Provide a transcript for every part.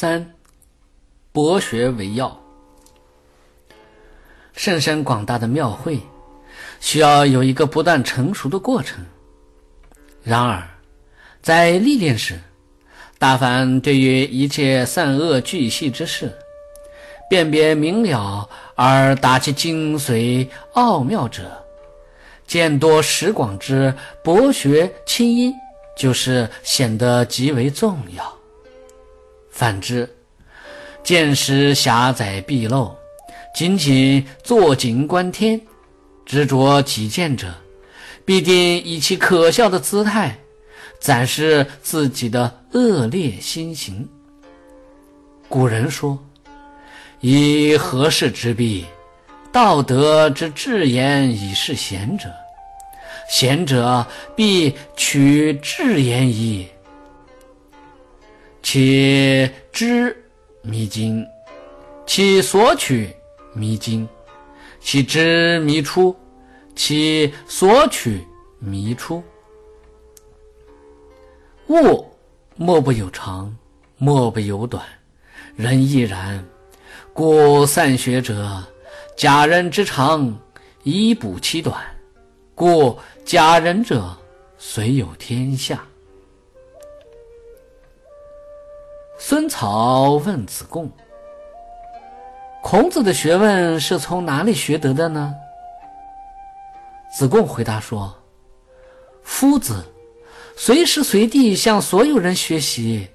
三，博学为要。甚深广大的庙会，需要有一个不断成熟的过程。然而，在历练时，大凡对于一切善恶巨细之事，辨别明了而达其精髓奥妙者，见多识广之博学清音，就是显得极为重要。反之，见识狭窄鄙陋。仅仅坐井观天、执着己见者，必定以其可笑的姿态展示自己的恶劣心行。古人说：“以合适之弊，道德之至言以示贤者，贤者必取至言矣。其知弥经，其所取。”迷津，其知迷出，其所取迷出。物莫不有长，莫不有短，人亦然。故善学者，假人之长以补其短，故假人者虽有天下。孙曹问子贡。孔子的学问是从哪里学得的呢？子贡回答说：“夫子随时随地向所有人学习，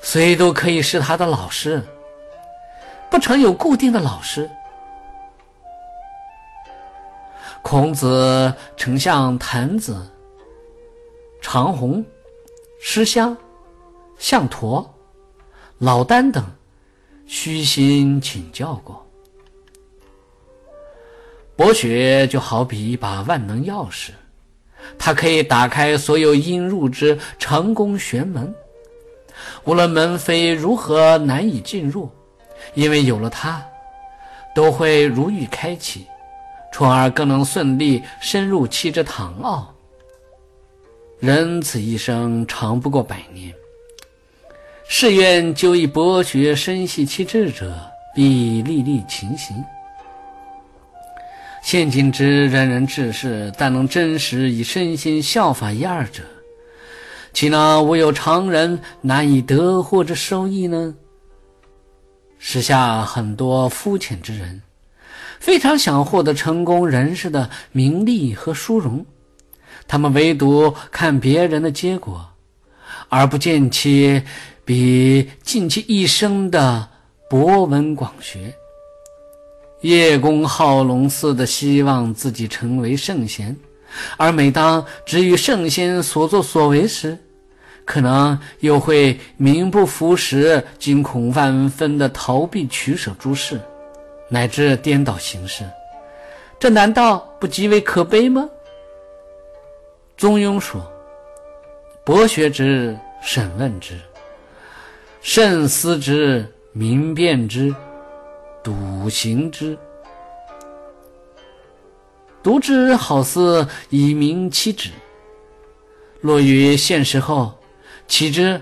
谁都可以是他的老师，不曾有固定的老师。”孔子曾向谭子、长虹、师襄、向陀、老丹等。虚心请教过，博学就好比一把万能钥匙，它可以打开所有应入之成功玄门。无论门扉如何难以进入，因为有了它，都会如欲开启，从而更能顺利深入七之堂奥。人此一生长不过百年。誓愿就以博学深系其志者，必历历勤行。现今之人人志士，但能真实以身心效法一二者，岂能无有常人难以得获之收益呢？时下很多肤浅之人，非常想获得成功人士的名利和殊荣，他们唯独看别人的结果，而不见其。比尽其一生的博闻广学，叶公好龙似的希望自己成为圣贤，而每当只与圣贤所作所为时，可能又会名不符实，惊恐万分的逃避取舍诸事，乃至颠倒行事，这难道不极为可悲吗？中庸说：“博学之，审问之。”慎思之，明辨之，笃行之。读之好似以明其旨，落于现实后，岂知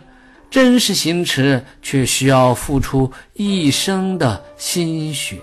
真实行持却需要付出一生的心血。